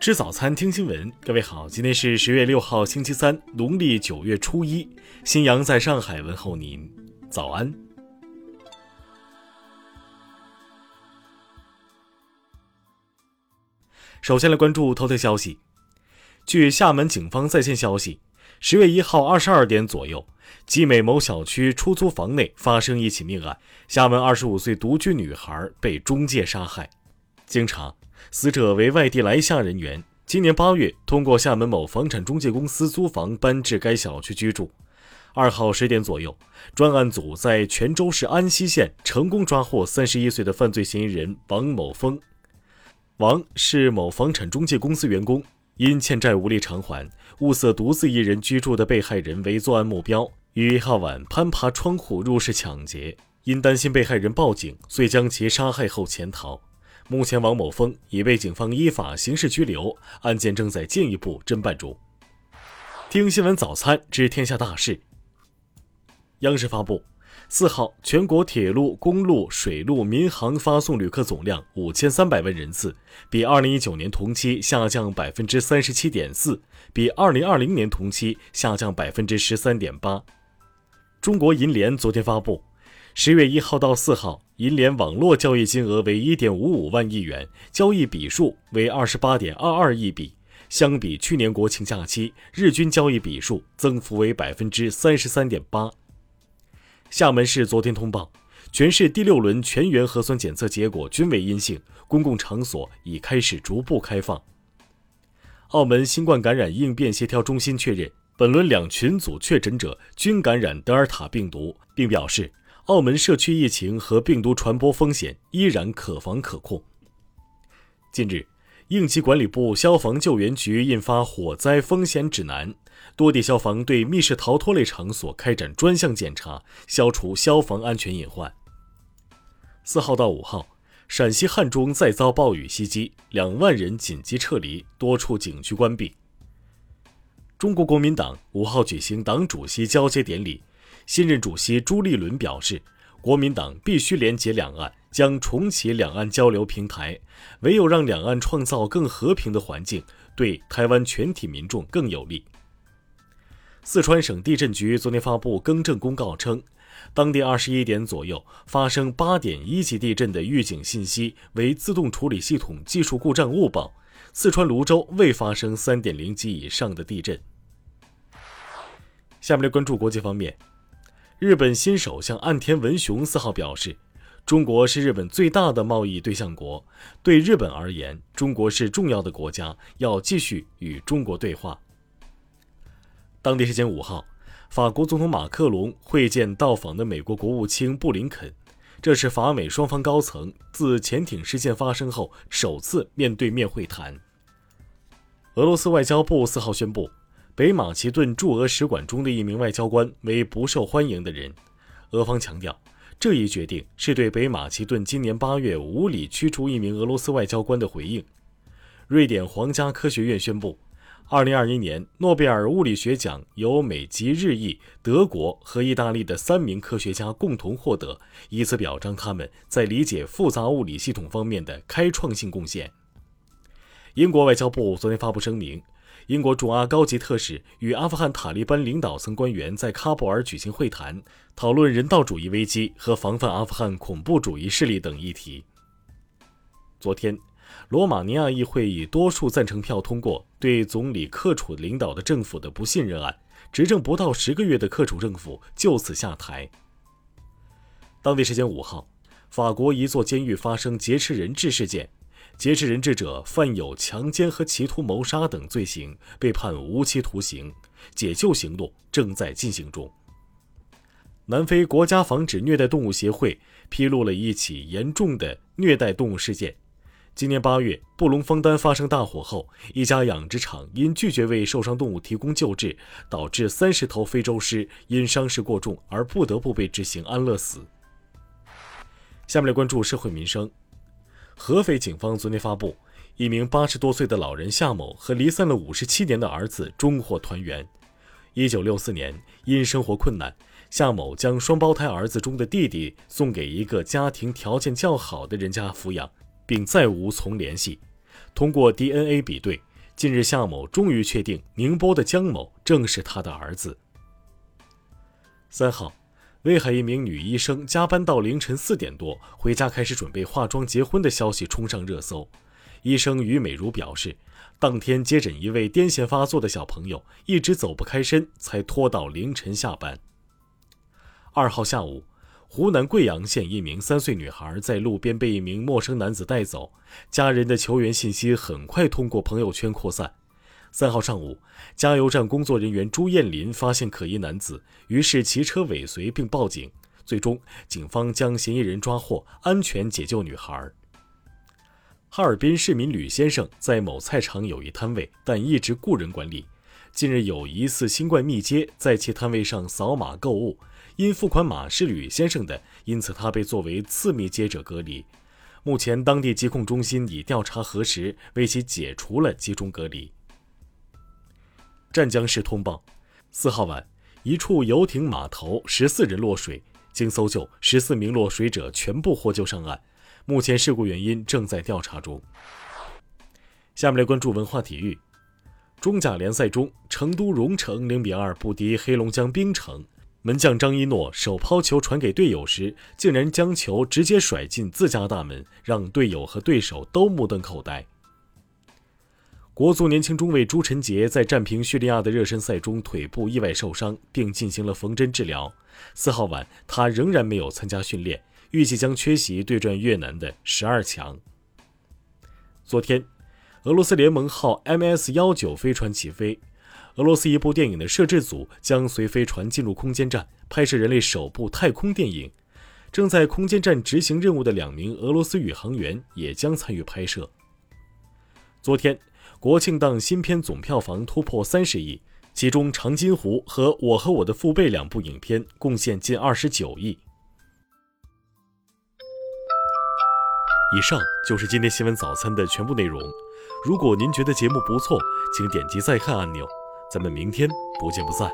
吃早餐，听新闻。各位好，今天是十月六号，星期三，农历九月初一。新阳在上海问候您，早安。首先来关注头条消息。据厦门警方在线消息，十月一号二十二点左右，集美某小区出租房内发生一起命案，厦门二十五岁独居女孩被中介杀害。经查。死者为外地来厦人员，今年八月通过厦门某房产中介公司租房搬至该小区居住。二号十点左右，专案组在泉州市安溪县成功抓获三十一岁的犯罪嫌疑人王某峰。王是某房产中介公司员工，因欠债无力偿还，物色独自一人居住的被害人为作案目标，于一号晚攀爬窗户入室抢劫。因担心被害人报警，遂将其杀害后潜逃。目前，王某峰已被警方依法刑事拘留，案件正在进一步侦办中。听新闻早餐知天下大事。央视发布，四号全国铁路、公路、水路、民航发送旅客总量五千三百万人次，比二零一九年同期下降百分之三十七点四，比二零二零年同期下降百分之十三点八。中国银联昨天发布。十月一号到四号，银联网络交易金额为一点五五万亿元，交易笔数为二十八点二二亿笔。相比去年国庆假期，日均交易笔数增幅为百分之三十三点八。厦门市昨天通报，全市第六轮全员核酸检测结果均为阴性，公共场所已开始逐步开放。澳门新冠感染应变协调中心确认，本轮两群组确诊者均感染德尔塔病毒，并表示。澳门社区疫情和病毒传播风险依然可防可控。近日，应急管理部消防救援局印发火灾风险指南，多地消防对密室逃脱类场所开展专项检查，消除消防安全隐患。四号到五号，陕西汉中再遭暴雨袭击，两万人紧急撤离，多处景区关闭。中国国民党五号举行党主席交接典礼。新任主席朱立伦表示，国民党必须连结两岸，将重启两岸交流平台。唯有让两岸创造更和平的环境，对台湾全体民众更有利。四川省地震局昨天发布更正公告称，当地二十一点左右发生八点一级地震的预警信息为自动处理系统技术故障误报。四川泸州未发生三点零级以上的地震。下面来关注国际方面。日本新首相岸田文雄四号表示，中国是日本最大的贸易对象国，对日本而言，中国是重要的国家，要继续与中国对话。当地时间五号，法国总统马克龙会见到访的美国国务卿布林肯，这是法美双方高层自潜艇事件发生后首次面对面会谈。俄罗斯外交部四号宣布。北马其顿驻俄使馆中的一名外交官为不受欢迎的人，俄方强调，这一决定是对北马其顿今年八月无理驱逐一名俄罗斯外交官的回应。瑞典皇家科学院宣布，二零二一年诺贝尔物理学奖由美籍日裔、德国和意大利的三名科学家共同获得，以此表彰他们在理解复杂物理系统方面的开创性贡献。英国外交部昨天发布声明。英国驻阿高级特使与阿富汗塔利班领导层官员在喀布尔举行会谈，讨论人道主义危机和防范阿富汗恐怖主义势力等议题。昨天，罗马尼亚议会以多数赞成票通过对总理克楚领导的政府的不信任案，执政不到十个月的克楚政府就此下台。当地时间五号，法国一座监狱发生劫持人质事件。劫持人质者犯有强奸和企图谋杀等罪行，被判无期徒刑。解救行动正在进行中。南非国家防止虐待动物协会披露了一起严重的虐待动物事件。今年八月，布隆枫丹发生大火后，一家养殖场因拒绝为受伤动物提供救治，导致三十头非洲狮因伤势过重而不得不被执行安乐死。下面来关注社会民生。合肥警方昨天发布，一名八十多岁的老人夏某和离散了五十七年的儿子终获团圆。一九六四年，因生活困难，夏某将双胞胎儿子中的弟弟送给一个家庭条件较好的人家抚养，并再无从联系。通过 DNA 比对，近日，夏某终于确定宁波的江某正是他的儿子。三号，威海一名女医生加班到凌晨四点多回家开始准备化妆结婚的消息冲上热搜。医生于美如表示，当天接诊一位癫痫发作的小朋友，一直走不开身，才拖到凌晨下班。二号下午。湖南贵阳县一名三岁女孩在路边被一名陌生男子带走，家人的求援信息很快通过朋友圈扩散。三号上午，加油站工作人员朱艳林发现可疑男子，于是骑车尾随并报警。最终，警方将嫌疑人抓获，安全解救女孩。哈尔滨市民吕先生在某菜场有一摊位，但一直雇人管理。近日有疑似新冠密接在其摊位上扫码购物。因付款码是吕先生的，因此他被作为次密接者隔离。目前，当地疾控中心已调查核实，为其解除了集中隔离。湛江市通报：四号晚，一处游艇码头十四人落水，经搜救，十四名落水者全部获救上岸。目前事故原因正在调查中。下面来关注文化体育。中甲联赛中，成都蓉城零比二不敌黑龙江冰城。门将张一诺手抛球传给队友时，竟然将球直接甩进自家大门，让队友和对手都目瞪口呆。国足年轻中卫朱晨杰在战平叙利亚的热身赛中腿部意外受伤，并进行了缝针治疗。四号晚，他仍然没有参加训练，预计将缺席对战越南的十二强。昨天，俄罗斯联盟号 MS 幺九飞船起飞。俄罗斯一部电影的摄制组将随飞船进入空间站，拍摄人类首部太空电影。正在空间站执行任务的两名俄罗斯宇航员也将参与拍摄。昨天，国庆档新片总票房突破三十亿，其中《长津湖》和《我和我的父辈》两部影片贡献近二十九亿。以上就是今天新闻早餐的全部内容。如果您觉得节目不错，请点击再看按钮。咱们明天不见不散。